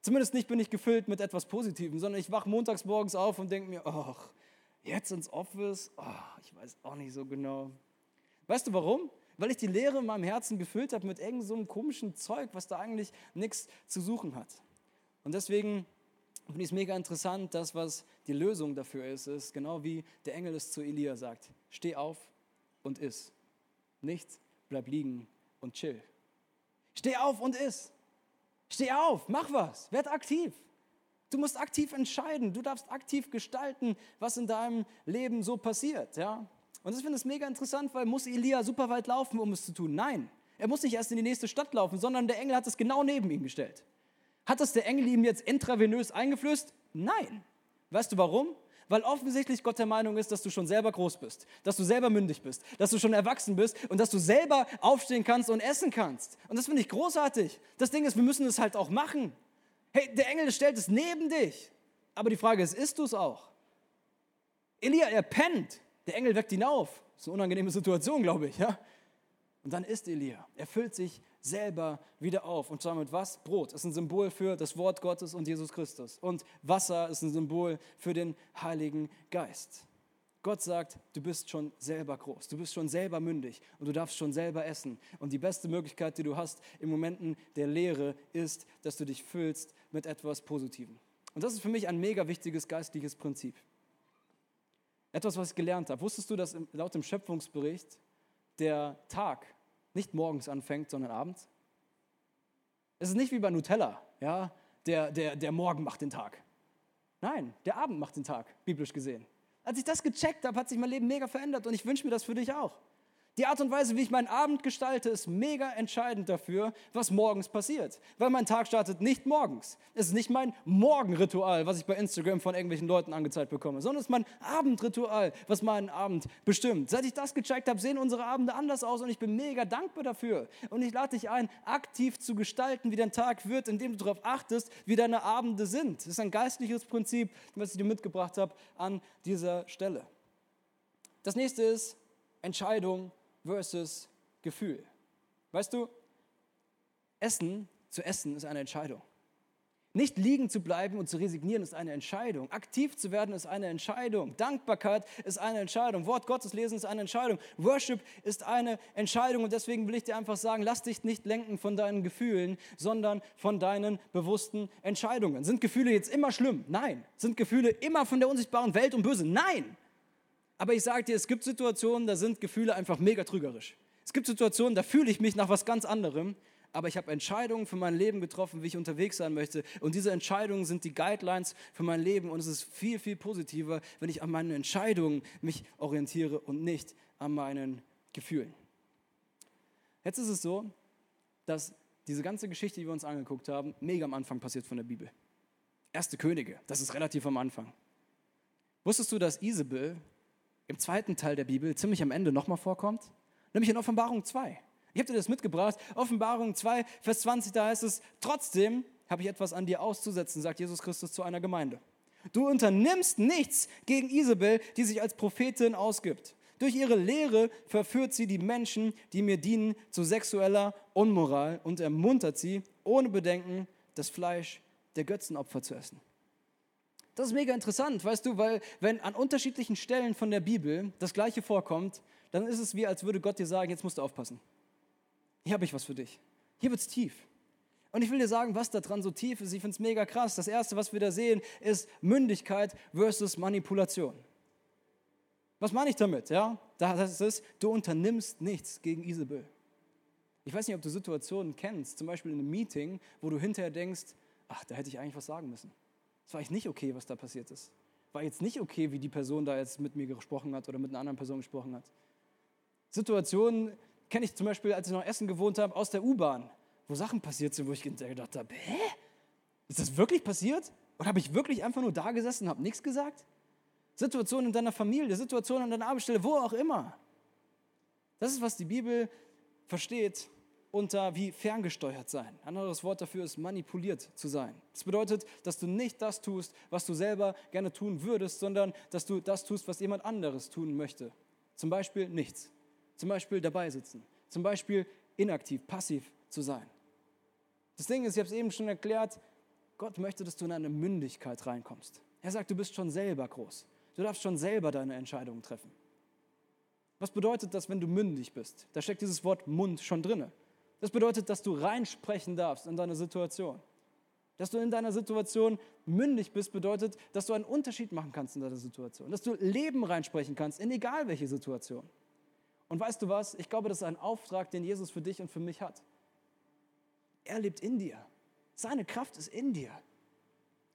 Zumindest nicht bin ich gefüllt mit etwas Positivem, sondern ich wache montags morgens auf und denke mir, ach, jetzt ins Office? Oh, ich weiß auch nicht so genau. Weißt du warum? Weil ich die Leere in meinem Herzen gefüllt habe mit irgend so einem komischen Zeug, was da eigentlich nichts zu suchen hat. Und deswegen finde ich es mega interessant, das, was die Lösung dafür ist, ist genau wie der Engel es zu Elia sagt. Steh auf und iss. Nichts, bleib liegen und chill. Steh auf und iss. Steh auf, mach was, werd aktiv. Du musst aktiv entscheiden, du darfst aktiv gestalten, was in deinem Leben so passiert. Ja? Und ich finde es mega interessant, weil muss Elia super weit laufen, um es zu tun? Nein, er muss nicht erst in die nächste Stadt laufen, sondern der Engel hat es genau neben ihm gestellt. Hat das der Engel ihm jetzt intravenös eingeflößt? Nein. Weißt du warum? Weil offensichtlich Gott der Meinung ist, dass du schon selber groß bist, dass du selber mündig bist, dass du schon erwachsen bist und dass du selber aufstehen kannst und essen kannst. Und das finde ich großartig. Das Ding ist, wir müssen es halt auch machen. Hey, der Engel stellt es neben dich. Aber die Frage ist, isst du es auch? Elia, er pennt. Der Engel weckt ihn auf. Das ist eine unangenehme Situation, glaube ich. Ja? Und dann isst Elia. Er füllt sich selber wieder auf. Und zwar mit was? Brot ist ein Symbol für das Wort Gottes und Jesus Christus. Und Wasser ist ein Symbol für den Heiligen Geist. Gott sagt, du bist schon selber groß, du bist schon selber mündig und du darfst schon selber essen. Und die beste Möglichkeit, die du hast in Momenten der Lehre, ist, dass du dich füllst mit etwas Positivem. Und das ist für mich ein mega wichtiges geistliches Prinzip. Etwas, was ich gelernt habe. Wusstest du, dass laut dem Schöpfungsbericht der Tag nicht morgens anfängt, sondern abends? Es ist nicht wie bei Nutella, ja, der, der, der Morgen macht den Tag. Nein, der Abend macht den Tag, biblisch gesehen. Als ich das gecheckt habe, hat sich mein Leben mega verändert und ich wünsche mir das für dich auch. Die Art und Weise, wie ich meinen Abend gestalte, ist mega entscheidend dafür, was morgens passiert. Weil mein Tag startet nicht morgens. Es ist nicht mein Morgenritual, was ich bei Instagram von irgendwelchen Leuten angezeigt bekomme, sondern es ist mein Abendritual, was meinen Abend bestimmt. Seit ich das gecheckt habe, sehen unsere Abende anders aus und ich bin mega dankbar dafür. Und ich lade dich ein, aktiv zu gestalten, wie dein Tag wird, indem du darauf achtest, wie deine Abende sind. Das ist ein geistliches Prinzip, was ich dir mitgebracht habe an dieser Stelle. Das nächste ist Entscheidung versus Gefühl. Weißt du, Essen zu essen ist eine Entscheidung. Nicht liegen zu bleiben und zu resignieren ist eine Entscheidung. Aktiv zu werden ist eine Entscheidung. Dankbarkeit ist eine Entscheidung. Wort Gottes lesen ist eine Entscheidung. Worship ist eine Entscheidung. Und deswegen will ich dir einfach sagen, lass dich nicht lenken von deinen Gefühlen, sondern von deinen bewussten Entscheidungen. Sind Gefühle jetzt immer schlimm? Nein. Sind Gefühle immer von der unsichtbaren Welt und böse? Nein. Aber ich sage dir, es gibt Situationen, da sind Gefühle einfach mega trügerisch. Es gibt Situationen, da fühle ich mich nach was ganz anderem, aber ich habe Entscheidungen für mein Leben getroffen, wie ich unterwegs sein möchte. Und diese Entscheidungen sind die Guidelines für mein Leben. Und es ist viel, viel positiver, wenn ich an meinen Entscheidungen mich orientiere und nicht an meinen Gefühlen. Jetzt ist es so, dass diese ganze Geschichte, die wir uns angeguckt haben, mega am Anfang passiert von der Bibel. Erste Könige, das ist relativ am Anfang. Wusstest du, dass Isabel im zweiten Teil der Bibel ziemlich am Ende nochmal vorkommt, nämlich in Offenbarung 2. Ich habe dir das mitgebracht. Offenbarung 2, Vers 20, da heißt es, trotzdem habe ich etwas an dir auszusetzen, sagt Jesus Christus zu einer Gemeinde. Du unternimmst nichts gegen Isabel, die sich als Prophetin ausgibt. Durch ihre Lehre verführt sie die Menschen, die mir dienen, zu sexueller Unmoral und ermuntert sie, ohne Bedenken, das Fleisch der Götzenopfer zu essen. Das ist mega interessant, weißt du, weil wenn an unterschiedlichen Stellen von der Bibel das Gleiche vorkommt, dann ist es wie, als würde Gott dir sagen, jetzt musst du aufpassen. Hier habe ich was für dich. Hier wird es tief. Und ich will dir sagen, was da dran so tief ist. Ich finde es mega krass. Das Erste, was wir da sehen, ist Mündigkeit versus Manipulation. Was meine ich damit? Ja, das ist, du unternimmst nichts gegen Isabel. Ich weiß nicht, ob du Situationen kennst, zum Beispiel in einem Meeting, wo du hinterher denkst, ach, da hätte ich eigentlich was sagen müssen. Es war echt nicht okay, was da passiert ist. War jetzt nicht okay, wie die Person da jetzt mit mir gesprochen hat oder mit einer anderen Person gesprochen hat. Situationen kenne ich zum Beispiel, als ich noch in Essen gewohnt habe, aus der U-Bahn, wo Sachen passiert sind, wo ich gedacht habe, hä? Ist das wirklich passiert? Oder habe ich wirklich einfach nur da gesessen und habe nichts gesagt? Situationen in deiner Familie, Situationen an deiner Arbeitsstelle, wo auch immer. Das ist, was die Bibel versteht unter wie ferngesteuert sein. Ein anderes Wort dafür ist manipuliert zu sein. Das bedeutet, dass du nicht das tust, was du selber gerne tun würdest, sondern dass du das tust, was jemand anderes tun möchte. Zum Beispiel nichts. Zum Beispiel dabei sitzen. Zum Beispiel inaktiv, passiv zu sein. Das Ding ist, ich habe es eben schon erklärt, Gott möchte, dass du in eine Mündigkeit reinkommst. Er sagt, du bist schon selber groß. Du darfst schon selber deine Entscheidungen treffen. Was bedeutet das, wenn du mündig bist? Da steckt dieses Wort Mund schon drinne. Das bedeutet, dass du reinsprechen darfst in deine Situation. Dass du in deiner Situation mündig bist, bedeutet, dass du einen Unterschied machen kannst in deiner Situation. Dass du Leben reinsprechen kannst, in egal welche Situation. Und weißt du was? Ich glaube, das ist ein Auftrag, den Jesus für dich und für mich hat. Er lebt in dir. Seine Kraft ist in dir.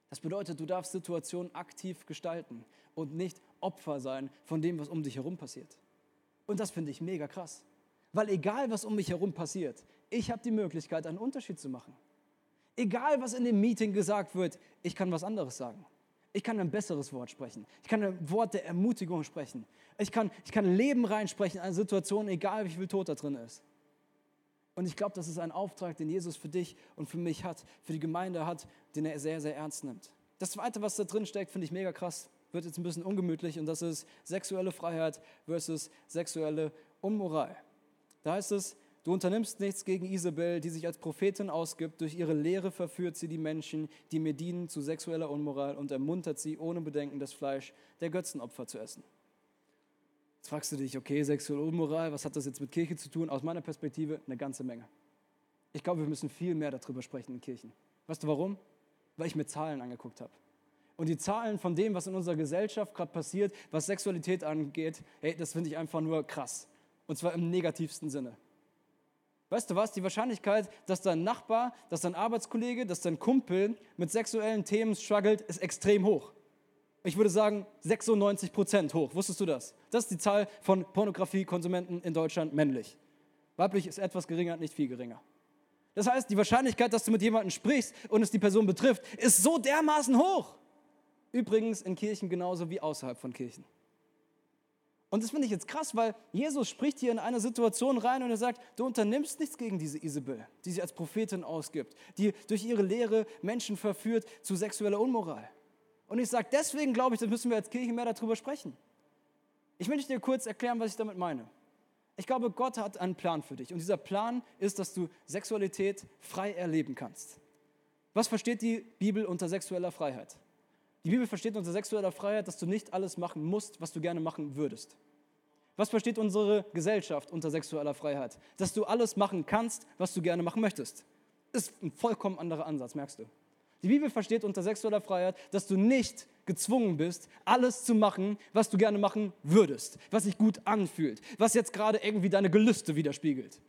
Das bedeutet, du darfst Situationen aktiv gestalten und nicht Opfer sein von dem, was um dich herum passiert. Und das finde ich mega krass. Weil egal, was um mich herum passiert, ich habe die Möglichkeit, einen Unterschied zu machen. Egal, was in dem Meeting gesagt wird, ich kann was anderes sagen. Ich kann ein besseres Wort sprechen. Ich kann ein Wort der Ermutigung sprechen. Ich kann, ich kann Leben reinsprechen in eine Situation, egal wie viel Tod da drin ist. Und ich glaube, das ist ein Auftrag, den Jesus für dich und für mich hat, für die Gemeinde hat, den er sehr, sehr ernst nimmt. Das Zweite, was da drin steckt, finde ich mega krass, wird jetzt ein bisschen ungemütlich und das ist sexuelle Freiheit versus sexuelle Unmoral. Da heißt es, Du unternimmst nichts gegen Isabel, die sich als Prophetin ausgibt. Durch ihre Lehre verführt sie die Menschen, die mir dienen, zu sexueller Unmoral und ermuntert sie, ohne Bedenken das Fleisch der Götzenopfer zu essen. Jetzt fragst du dich, okay, sexuelle Unmoral, was hat das jetzt mit Kirche zu tun? Aus meiner Perspektive eine ganze Menge. Ich glaube, wir müssen viel mehr darüber sprechen in Kirchen. Weißt du warum? Weil ich mir Zahlen angeguckt habe. Und die Zahlen von dem, was in unserer Gesellschaft gerade passiert, was Sexualität angeht, hey, das finde ich einfach nur krass. Und zwar im negativsten Sinne. Weißt du was? Die Wahrscheinlichkeit, dass dein Nachbar, dass dein Arbeitskollege, dass dein Kumpel mit sexuellen Themen struggelt, ist extrem hoch. Ich würde sagen 96 Prozent hoch. Wusstest du das? Das ist die Zahl von Pornografiekonsumenten in Deutschland männlich. Weiblich ist etwas geringer, nicht viel geringer. Das heißt, die Wahrscheinlichkeit, dass du mit jemandem sprichst und es die Person betrifft, ist so dermaßen hoch. Übrigens in Kirchen genauso wie außerhalb von Kirchen. Und das finde ich jetzt krass, weil Jesus spricht hier in eine Situation rein und er sagt, du unternimmst nichts gegen diese Isabel, die sich als Prophetin ausgibt, die durch ihre Lehre Menschen verführt zu sexueller Unmoral. Und ich sage, deswegen glaube ich, da müssen wir als Kirche mehr darüber sprechen. Ich möchte dir kurz erklären, was ich damit meine. Ich glaube, Gott hat einen Plan für dich. Und dieser Plan ist, dass du Sexualität frei erleben kannst. Was versteht die Bibel unter sexueller Freiheit? Die Bibel versteht unter sexueller Freiheit, dass du nicht alles machen musst, was du gerne machen würdest. Was versteht unsere Gesellschaft unter sexueller Freiheit? Dass du alles machen kannst, was du gerne machen möchtest. Ist ein vollkommen anderer Ansatz, merkst du. Die Bibel versteht unter sexueller Freiheit, dass du nicht gezwungen bist, alles zu machen, was du gerne machen würdest, was sich gut anfühlt, was jetzt gerade irgendwie deine Gelüste widerspiegelt.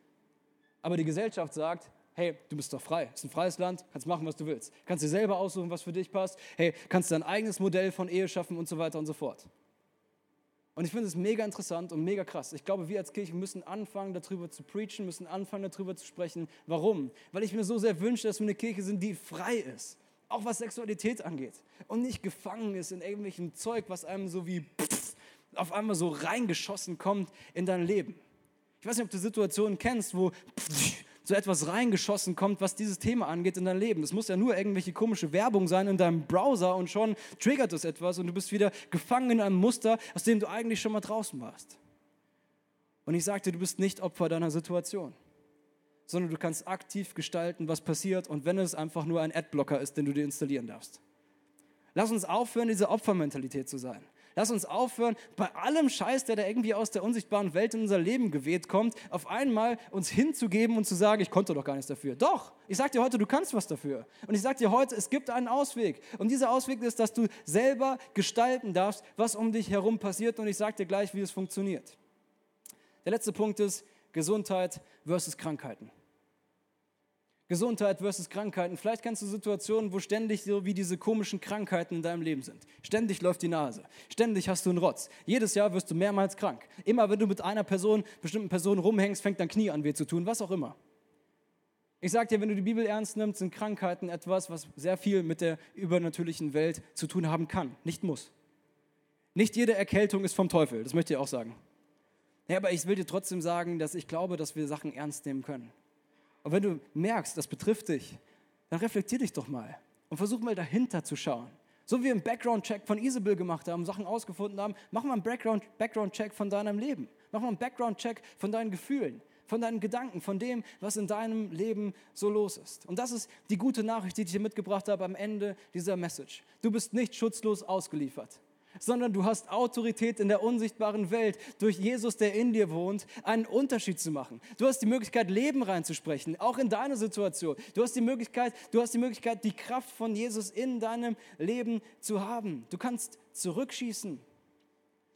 Aber die Gesellschaft sagt, hey, du bist doch frei. Es ist ein freies Land, kannst machen, was du willst. Kannst dir selber aussuchen, was für dich passt. Hey, kannst dein eigenes Modell von Ehe schaffen und so weiter und so fort. Und ich finde es mega interessant und mega krass. Ich glaube, wir als Kirche müssen anfangen, darüber zu preachen, müssen anfangen, darüber zu sprechen. Warum? Weil ich mir so sehr wünsche, dass wir eine Kirche sind, die frei ist. Auch was Sexualität angeht. Und nicht gefangen ist in irgendwelchem Zeug, was einem so wie pff, auf einmal so reingeschossen kommt in dein Leben. Ich weiß nicht, ob du Situationen kennst, wo pff, so etwas reingeschossen kommt, was dieses Thema angeht in dein Leben. Es muss ja nur irgendwelche komische Werbung sein in deinem Browser und schon triggert es etwas und du bist wieder gefangen in einem Muster, aus dem du eigentlich schon mal draußen warst. Und ich sagte, du bist nicht Opfer deiner Situation, sondern du kannst aktiv gestalten, was passiert und wenn es einfach nur ein Adblocker ist, den du dir installieren darfst. Lass uns aufhören, diese Opfermentalität zu sein. Lass uns aufhören, bei allem Scheiß, der da irgendwie aus der unsichtbaren Welt in unser Leben geweht kommt, auf einmal uns hinzugeben und zu sagen, ich konnte doch gar nichts dafür. Doch, ich sage dir heute, du kannst was dafür. Und ich sage dir heute, es gibt einen Ausweg. Und dieser Ausweg ist, dass du selber gestalten darfst, was um dich herum passiert. Und ich sage dir gleich, wie es funktioniert. Der letzte Punkt ist Gesundheit versus Krankheiten. Gesundheit versus Krankheiten. Vielleicht kennst du Situationen, wo ständig so wie diese komischen Krankheiten in deinem Leben sind. Ständig läuft die Nase. Ständig hast du einen Rotz. Jedes Jahr wirst du mehrmals krank. Immer wenn du mit einer Person, bestimmten Person rumhängst, fängt dein Knie an weh zu tun, was auch immer. Ich sage dir, wenn du die Bibel ernst nimmst, sind Krankheiten etwas, was sehr viel mit der übernatürlichen Welt zu tun haben kann, nicht muss. Nicht jede Erkältung ist vom Teufel, das möchte ich auch sagen. Ja, aber ich will dir trotzdem sagen, dass ich glaube, dass wir Sachen ernst nehmen können. Und wenn du merkst, das betrifft dich, dann reflektier dich doch mal und versuch mal dahinter zu schauen. So wie wir einen Background-Check von Isabel gemacht haben, Sachen ausgefunden haben, mach mal einen Background-Check von deinem Leben. Mach mal einen Background-Check von deinen Gefühlen, von deinen Gedanken, von dem, was in deinem Leben so los ist. Und das ist die gute Nachricht, die ich dir mitgebracht habe am Ende dieser Message. Du bist nicht schutzlos ausgeliefert sondern du hast Autorität in der unsichtbaren Welt durch Jesus, der in dir wohnt, einen Unterschied zu machen. Du hast die Möglichkeit, Leben reinzusprechen, auch in deine Situation. Du hast die Möglichkeit, du hast die Möglichkeit, die Kraft von Jesus in deinem Leben zu haben. Du kannst zurückschießen.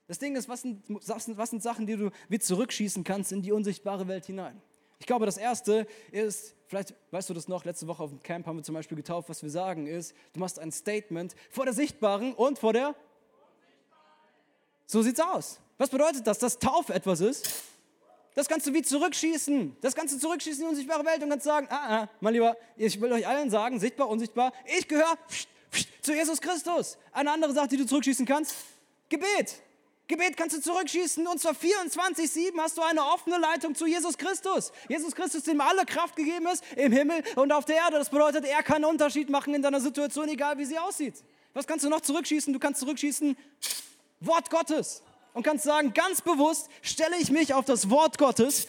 Das Ding ist, was sind, was sind Sachen, die du wie zurückschießen kannst in die unsichtbare Welt hinein? Ich glaube, das erste ist, vielleicht weißt du das noch, letzte Woche auf dem Camp haben wir zum Beispiel getauft, was wir sagen ist, du machst ein Statement vor der sichtbaren und vor der so sieht's aus. Was bedeutet das? Dass Taufe etwas ist? Das kannst du wie zurückschießen. Das kannst du zurückschießen in die unsichtbare Welt und kannst sagen, ah, ah, mein Lieber, ich will euch allen sagen, sichtbar, unsichtbar, ich gehöre zu Jesus Christus. Eine andere Sache, die du zurückschießen kannst, Gebet. Gebet kannst du zurückschießen und zwar 24-7 hast du eine offene Leitung zu Jesus Christus. Jesus Christus, dem alle Kraft gegeben ist, im Himmel und auf der Erde. Das bedeutet, er kann einen Unterschied machen in deiner Situation, egal wie sie aussieht. Was kannst du noch zurückschießen? Du kannst zurückschießen Wort Gottes. Und kannst sagen, ganz bewusst stelle ich mich auf das Wort Gottes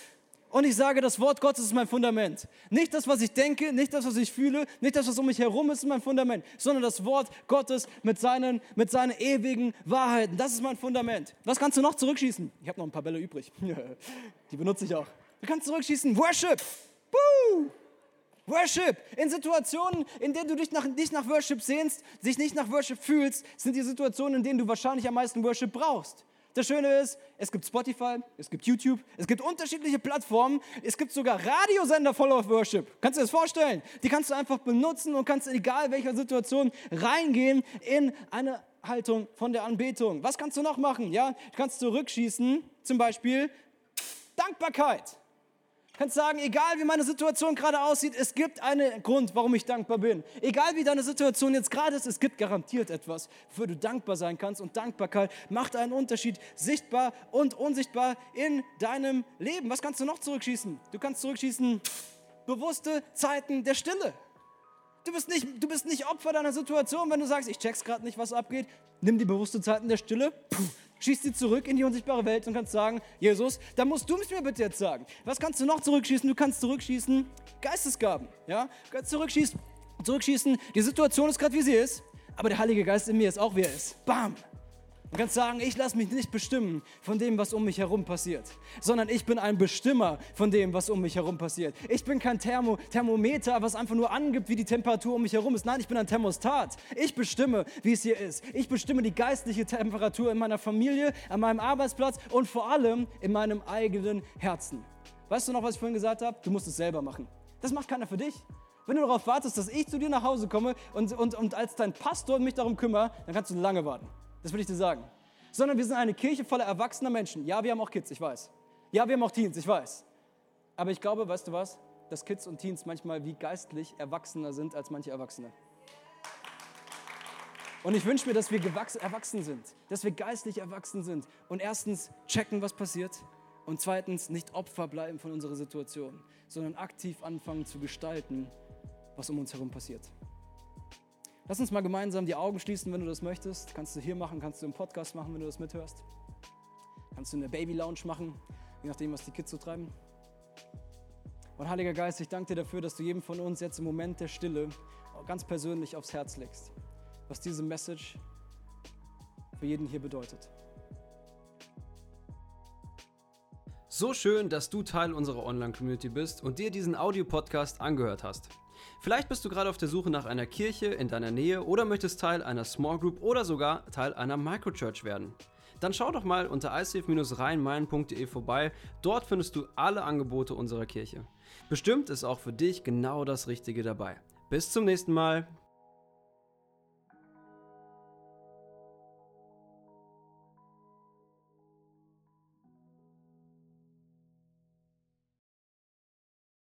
Und ich sage, das Wort Gottes ist mein Fundament. Nicht das, was ich denke, nicht das, was ich fühle, nicht das, was um mich herum ist, ist mein Fundament, sondern das Wort Gottes mit seinen, mit seinen ewigen Wahrheiten. Das ist mein Fundament. Was kannst du noch zurückschießen? Ich habe noch ein paar Bälle übrig. Die benutze ich auch. Du kannst zurückschießen. Worship. Woo! Worship. In Situationen, in denen du dich nach, nicht nach Worship sehnst, dich nicht nach Worship fühlst, sind die Situationen, in denen du wahrscheinlich am meisten Worship brauchst. Das Schöne ist, es gibt Spotify, es gibt YouTube, es gibt unterschiedliche Plattformen, es gibt sogar Radiosender voll auf Worship. Kannst du dir das vorstellen? Die kannst du einfach benutzen und kannst in egal welcher Situation reingehen in eine Haltung von der Anbetung. Was kannst du noch machen? Ja, du kannst zurückschießen, zum Beispiel Dankbarkeit kannst sagen, egal wie meine Situation gerade aussieht, es gibt einen Grund, warum ich dankbar bin. Egal wie deine Situation jetzt gerade ist, es gibt garantiert etwas, wofür du dankbar sein kannst. Und Dankbarkeit macht einen Unterschied, sichtbar und unsichtbar in deinem Leben. Was kannst du noch zurückschießen? Du kannst zurückschießen, bewusste Zeiten der Stille. Du bist, nicht, du bist nicht Opfer deiner Situation, wenn du sagst, ich check's gerade nicht, was abgeht. Nimm die bewusste Zeiten der Stille. Puh schießt sie zurück in die unsichtbare Welt und kannst sagen, Jesus, da musst du es mir bitte jetzt sagen. Was kannst du noch zurückschießen? Du kannst zurückschießen Geistesgaben. Ja? Du kannst zurückschießen, zurückschießen. Die Situation ist gerade, wie sie ist, aber der Heilige Geist in mir ist auch, wie er ist. Bam! Du kannst sagen, ich lasse mich nicht bestimmen von dem, was um mich herum passiert, sondern ich bin ein Bestimmer von dem, was um mich herum passiert. Ich bin kein Thermo Thermometer, was einfach nur angibt, wie die Temperatur um mich herum ist. Nein, ich bin ein Thermostat. Ich bestimme, wie es hier ist. Ich bestimme die geistliche Temperatur in meiner Familie, an meinem Arbeitsplatz und vor allem in meinem eigenen Herzen. Weißt du noch, was ich vorhin gesagt habe? Du musst es selber machen. Das macht keiner für dich. Wenn du darauf wartest, dass ich zu dir nach Hause komme und, und, und als dein Pastor mich darum kümmere, dann kannst du lange warten. Das will ich dir sagen. Sondern wir sind eine Kirche voller erwachsener Menschen. Ja, wir haben auch Kids, ich weiß. Ja, wir haben auch Teens, ich weiß. Aber ich glaube, weißt du was? Dass Kids und Teens manchmal wie geistlich erwachsener sind als manche Erwachsene. Und ich wünsche mir, dass wir erwachsen sind, dass wir geistlich erwachsen sind und erstens checken, was passiert und zweitens nicht Opfer bleiben von unserer Situation, sondern aktiv anfangen zu gestalten, was um uns herum passiert. Lass uns mal gemeinsam die Augen schließen, wenn du das möchtest. Kannst du hier machen, kannst du im Podcast machen, wenn du das mithörst. Kannst du in der Baby Lounge machen, je nachdem, was die Kids so treiben. Und Heiliger Geist, ich danke dir dafür, dass du jedem von uns jetzt im Moment der Stille ganz persönlich aufs Herz legst, was diese Message für jeden hier bedeutet. So schön, dass du Teil unserer Online-Community bist und dir diesen Audiopodcast angehört hast. Vielleicht bist du gerade auf der Suche nach einer Kirche in deiner Nähe oder möchtest Teil einer Small Group oder sogar Teil einer Microchurch werden. Dann schau doch mal unter icf-rheinmain.de vorbei. Dort findest du alle Angebote unserer Kirche. Bestimmt ist auch für dich genau das Richtige dabei. Bis zum nächsten Mal.